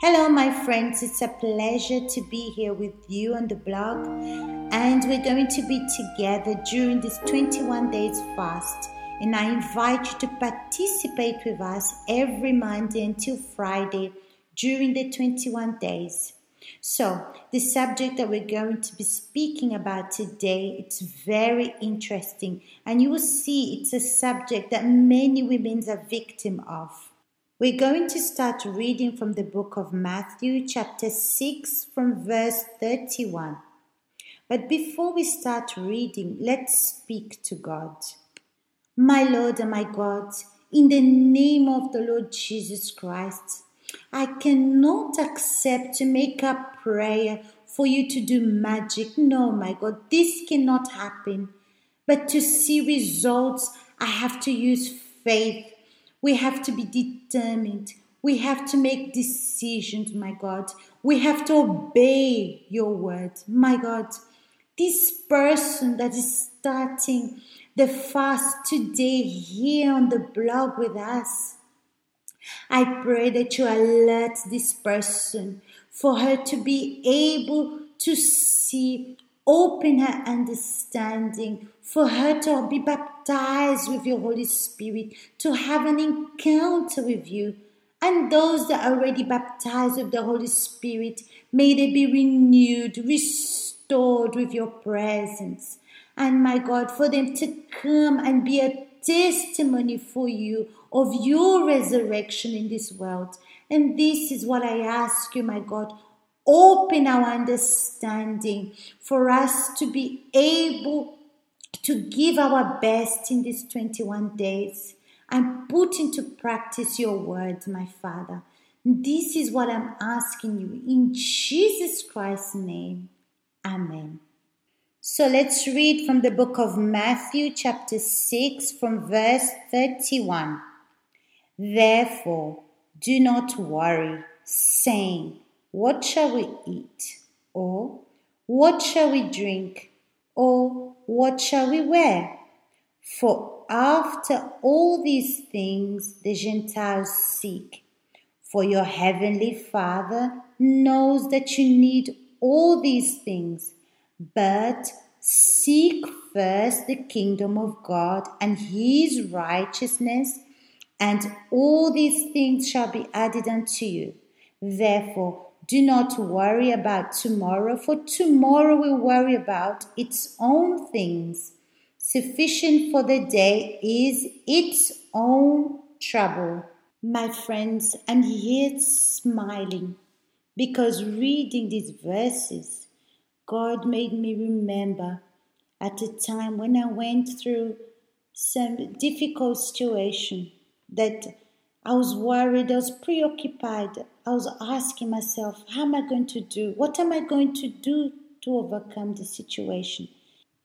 Hello, my friends. It's a pleasure to be here with you on the blog. And we're going to be together during this 21 days fast. And I invite you to participate with us every Monday until Friday during the 21 days. So, the subject that we're going to be speaking about today, it's very interesting and you will see it's a subject that many women are victim of. We're going to start reading from the book of Matthew, chapter 6, from verse 31. But before we start reading, let's speak to God. My Lord and my God, in the name of the Lord Jesus Christ, I cannot accept to make a prayer for you to do magic. No, my God, this cannot happen. But to see results, I have to use faith we have to be determined. We have to make decisions, my God. We have to obey your word, my God. This person that is starting the fast today here on the blog with us, I pray that you alert this person for her to be able to see Open her understanding for her to be baptized with your Holy Spirit, to have an encounter with you. And those that are already baptized with the Holy Spirit, may they be renewed, restored with your presence. And my God, for them to come and be a testimony for you of your resurrection in this world. And this is what I ask you, my God open our understanding for us to be able to give our best in these 21 days and put into practice your words, my Father. This is what I'm asking you in Jesus Christ's name. Amen. So let's read from the book of Matthew, chapter 6, from verse 31. Therefore, do not worry, saying, what shall we eat? Or what shall we drink? Or what shall we wear? For after all these things the Gentiles seek. For your heavenly Father knows that you need all these things. But seek first the kingdom of God and his righteousness, and all these things shall be added unto you. Therefore, do not worry about tomorrow, for tomorrow will worry about its own things. Sufficient for the day is its own trouble. My friends, I'm here smiling because reading these verses, God made me remember at a time when I went through some difficult situation that I was worried, I was preoccupied. I was asking myself, how am I going to do? What am I going to do to overcome the situation?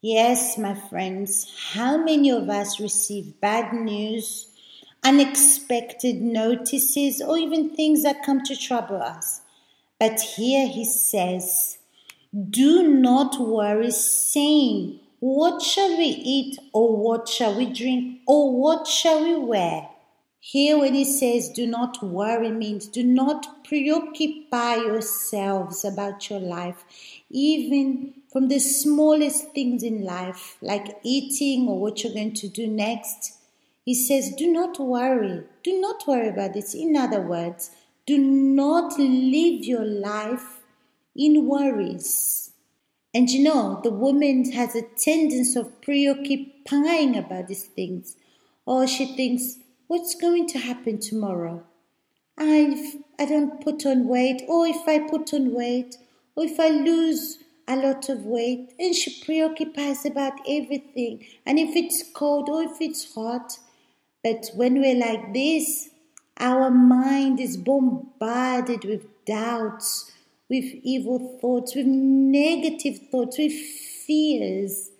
Yes, my friends, how many of us receive bad news, unexpected notices, or even things that come to trouble us? But here he says, Do not worry, saying, What shall we eat, or what shall we drink, or what shall we wear? Here, when he says, do not worry, means do not preoccupy yourselves about your life, even from the smallest things in life, like eating or what you're going to do next. He says, do not worry. Do not worry about this. In other words, do not live your life in worries. And you know, the woman has a tendency of preoccupying about these things. Or she thinks, what's going to happen tomorrow? I, I don't put on weight, or if I put on weight, or if I lose a lot of weight, and she preoccupies about everything, and if it's cold or if it's hot. But when we're like this, our mind is bombarded with doubts, with evil thoughts, with negative thoughts, with fears.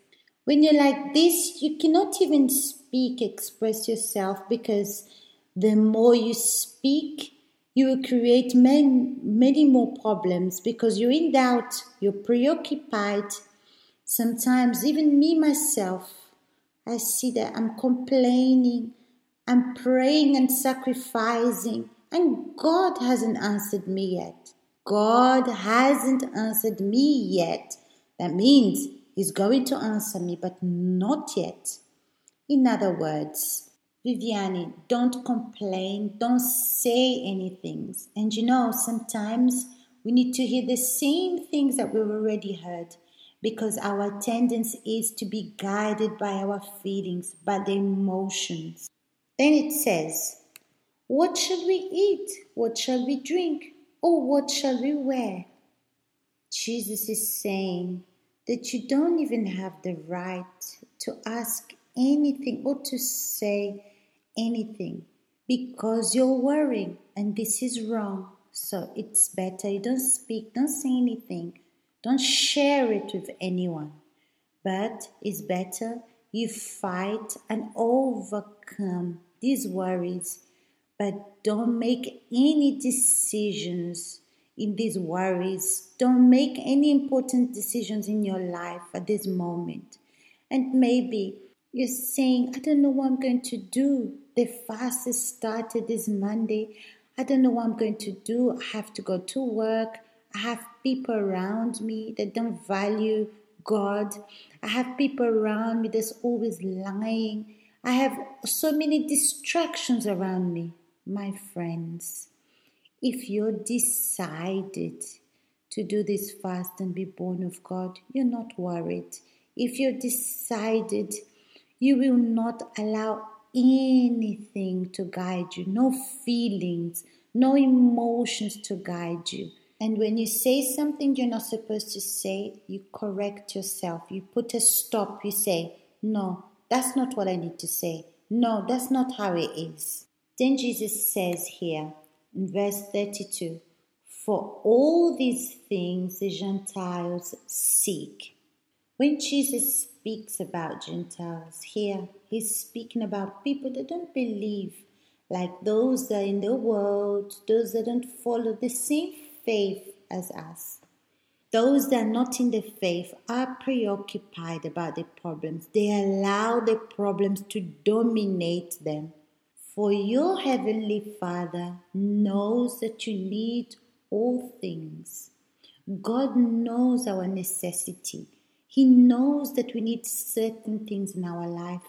When you're like this, you cannot even speak, express yourself, because the more you speak, you will create many, many more problems because you're in doubt, you're preoccupied. Sometimes, even me myself, I see that I'm complaining, I'm praying and sacrificing, And God hasn't answered me yet. God hasn't answered me yet. That means He's going to answer me, but not yet. In other words, Viviani, don't complain, don't say anything. And you know, sometimes we need to hear the same things that we've already heard because our tendency is to be guided by our feelings, by the emotions. Then it says, What shall we eat? What shall we drink? Or what shall we wear? Jesus is saying that you don't even have the right to ask anything or to say anything because you're worrying and this is wrong. So it's better you don't speak, don't say anything don't share it with anyone. But it's better you fight and overcome these worries, but don't make any decisions in these worries. Don't make any important decisions in your life at this moment. And maybe you're saying, I don't know what I'm going to do. The fast has started this Monday. I don't know what I'm going to do. I have to go to work. I have people around me that don't value God. I have people around me that's always lying. I have so many distractions around me. My friends, if you're decided to do this fast and be born of God, you're not worried. If you're decided, you will not allow anything to guide you, no feelings, no emotions to guide you. And when you say something you're not supposed to say, you correct yourself. You put a stop. You say, No, that's not what I need to say. No, that's not how it is. Then Jesus says here verse 32 For all these things the Gentiles seek. When Jesus speaks about Gentiles here, he's speaking about people that don't believe, like those that are in the world, those that don't follow the same faith as us. Those that are not in the faith are preoccupied about the problems. They allow the problems to dominate them. For your heavenly Father knows that you need all things. God knows our necessity. He knows that we need certain things in our life.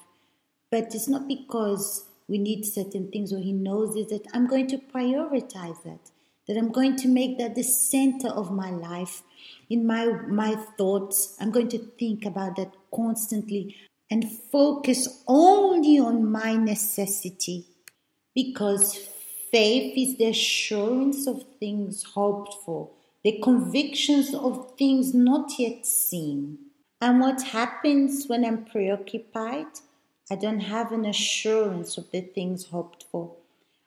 But it's not because we need certain things or He knows it that I'm going to prioritize that that I'm going to make that the center of my life. In my, my thoughts, I'm going to think about that constantly and focus only on my necessity because faith is the assurance of things hoped for, the convictions of things not yet seen. And what happens when I'm preoccupied? I don't have an assurance of the things hoped for.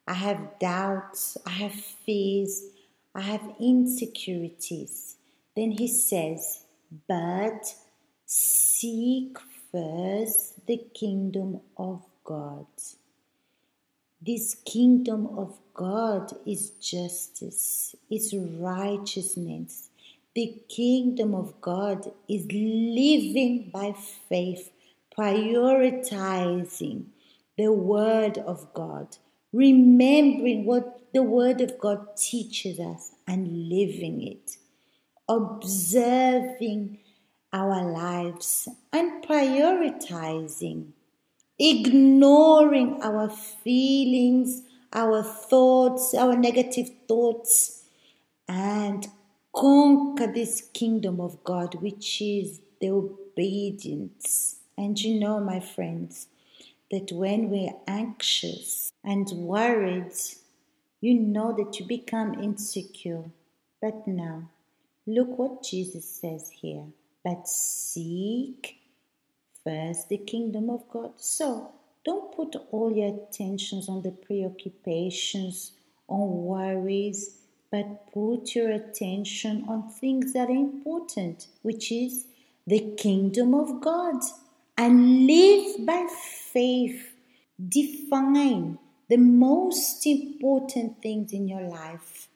I have doubts, I have fears, I have insecurities. Then he says, But seek first the kingdom of God. This kingdom of God is justice, is righteousness. The kingdom of God is living by faith, prioritizing the word of God remembering what the Word of God teaches us and living it, observing our lives and prioritizing, ignoring our feelings, our thoughts, our negative thoughts, and conquer this kingdom of God, which is the obedience. And you know, my friends, that when we're anxious and worried, you know that you become insecure. But now, look what Jesus says here. But seek first the kingdom of God. So, don't put all your attentions on the preoccupations, on worries, but put your attention on things that are important, which is the kingdom of God and live by faith. Define the most important things in your life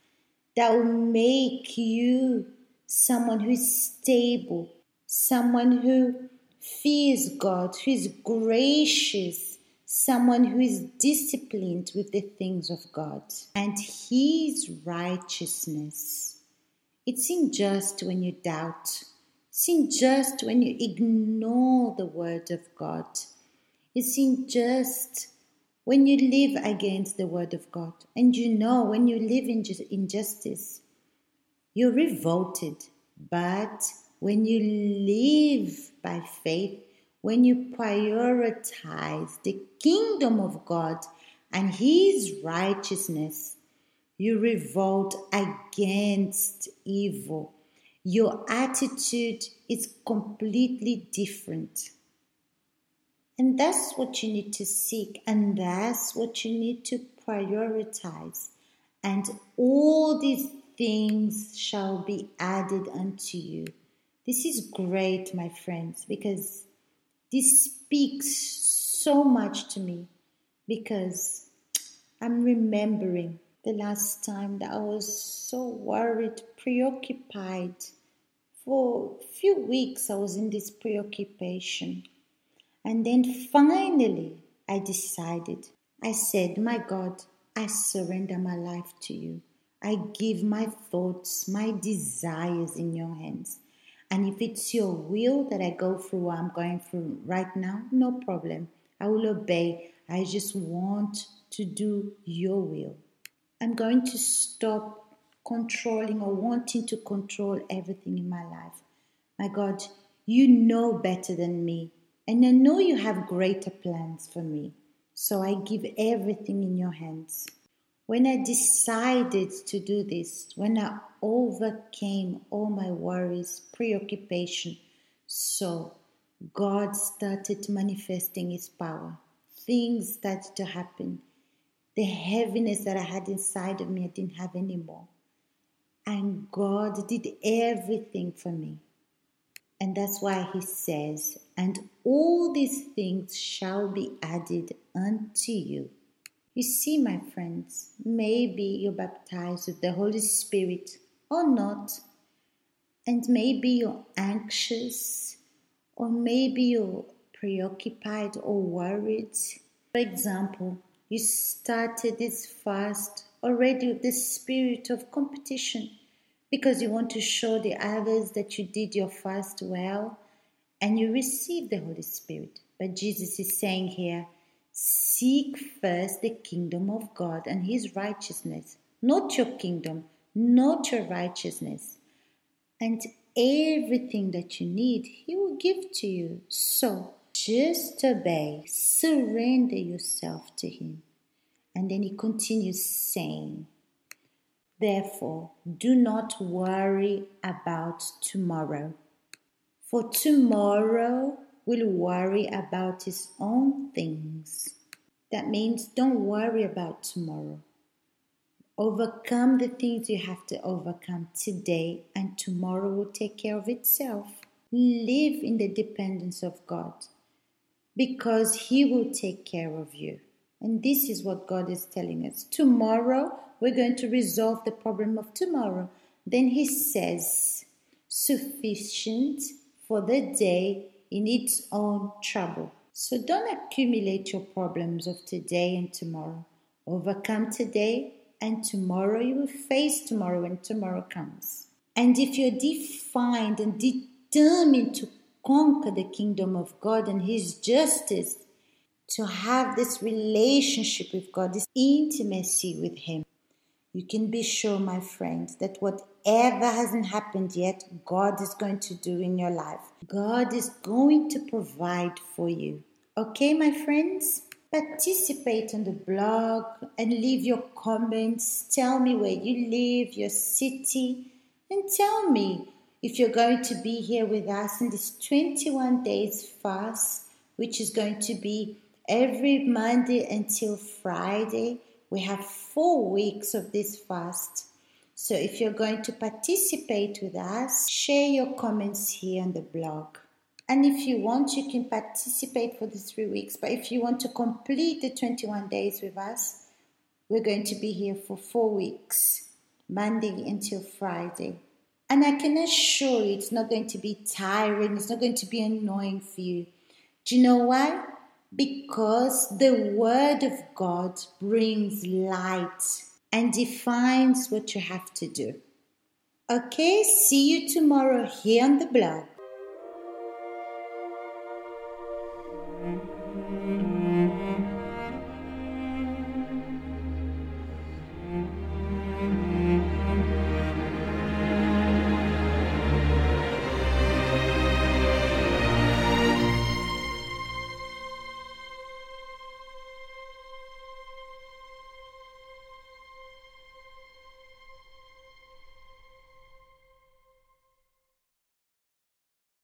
that will make you someone who is stable, someone who fears God, who is gracious, someone who is disciplined with the things of God and His righteousness. It's unjust when you doubt. It's unjust when you ignore the word of God. It's unjust when you live against the word of God. And you know when you live in injustice, you're revolted. But when you live by faith, when you prioritize the kingdom of God and His righteousness, you revolt against evil. Your attitude is completely different. And that's what you need to seek, and that's what you need to prioritize. And all these things shall be added unto you. This is great, my friends, because this speaks so much to me because I'm remembering the last time that I was so worried, preoccupied. For a few weeks, I was in this preoccupation. And then finally, I decided. I said, My God, I surrender my life to you. I give my thoughts, my desires in your hands. And if it's your will that I go through what I'm going through right now, no problem. I will obey. I just want to do your will. I'm going to stop controlling or wanting to control everything in my life. My God, you know better than me. And I know you have greater plans for me. So I give everything in your hands. When I decided to do this, when I overcame all my worries, preoccupation, so God started manifesting His power. Things started to happen. The heaviness that I had inside of me, I didn't have anymore. And God did everything for me. And that's why He says, And all these things shall be added unto you. You see, my friends, maybe you're baptized with the Holy Spirit or not, and maybe you're anxious, or maybe you're preoccupied or worried. For example, you started this fast already with the spirit of competition because you want to show the others that you did your fast well and you received the Holy Spirit. But Jesus is saying here, Seek first the kingdom of God and his righteousness, not your kingdom, not your righteousness. And everything that you need, he will give to you. So just obey, surrender yourself to him. And then he continues saying, Therefore, do not worry about tomorrow, for tomorrow will worry about his own things. That means don't worry about tomorrow. Overcome the things you have to overcome today, and tomorrow will take care of itself. Live in the dependence of God because He will take care of you. And this is what God is telling us. Tomorrow, we're going to resolve the problem of tomorrow. Then He says, sufficient for the day in its own trouble. So don't accumulate your problems of today and tomorrow. Overcome today, and tomorrow you will face tomorrow when tomorrow comes. And if you're defined and determined to conquer the kingdom of God and His justice, to have this relationship with God, this intimacy with Him, you can be sure, my friends, that whatever hasn't happened yet, God is going to do in your life. God is going to provide for you. Okay, my friends? Participate on the blog and leave your comments. Tell me where you live, your city, and tell me if you're going to be here with us in this 21 days fast, which is going to be every Monday until Friday we have four weeks of this fast. So if you're going to participate with us, share your comments here on the blog. And if you want, you can participate for the three weeks. But if you want to complete the 21 days with us, we're going to be here for four weeks, Monday until Friday. And I can assure you it's not going to be tiring, it's not going to be annoying for you. Do you know why? because the Word of God brings light and defines what you have to do. Okay, see you tomorrow here on the blog.